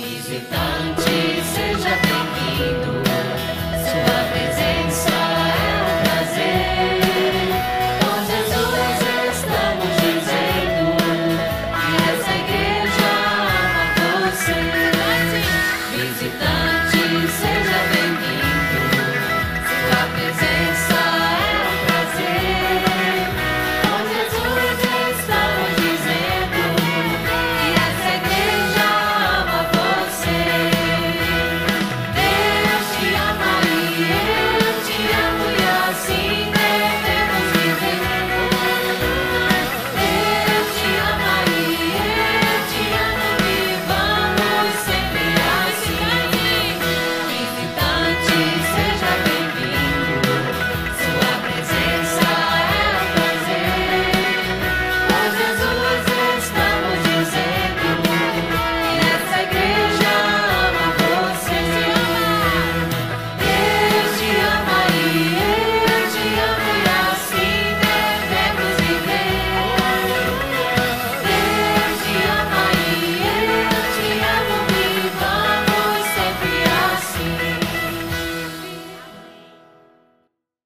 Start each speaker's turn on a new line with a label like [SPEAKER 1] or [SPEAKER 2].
[SPEAKER 1] visitante.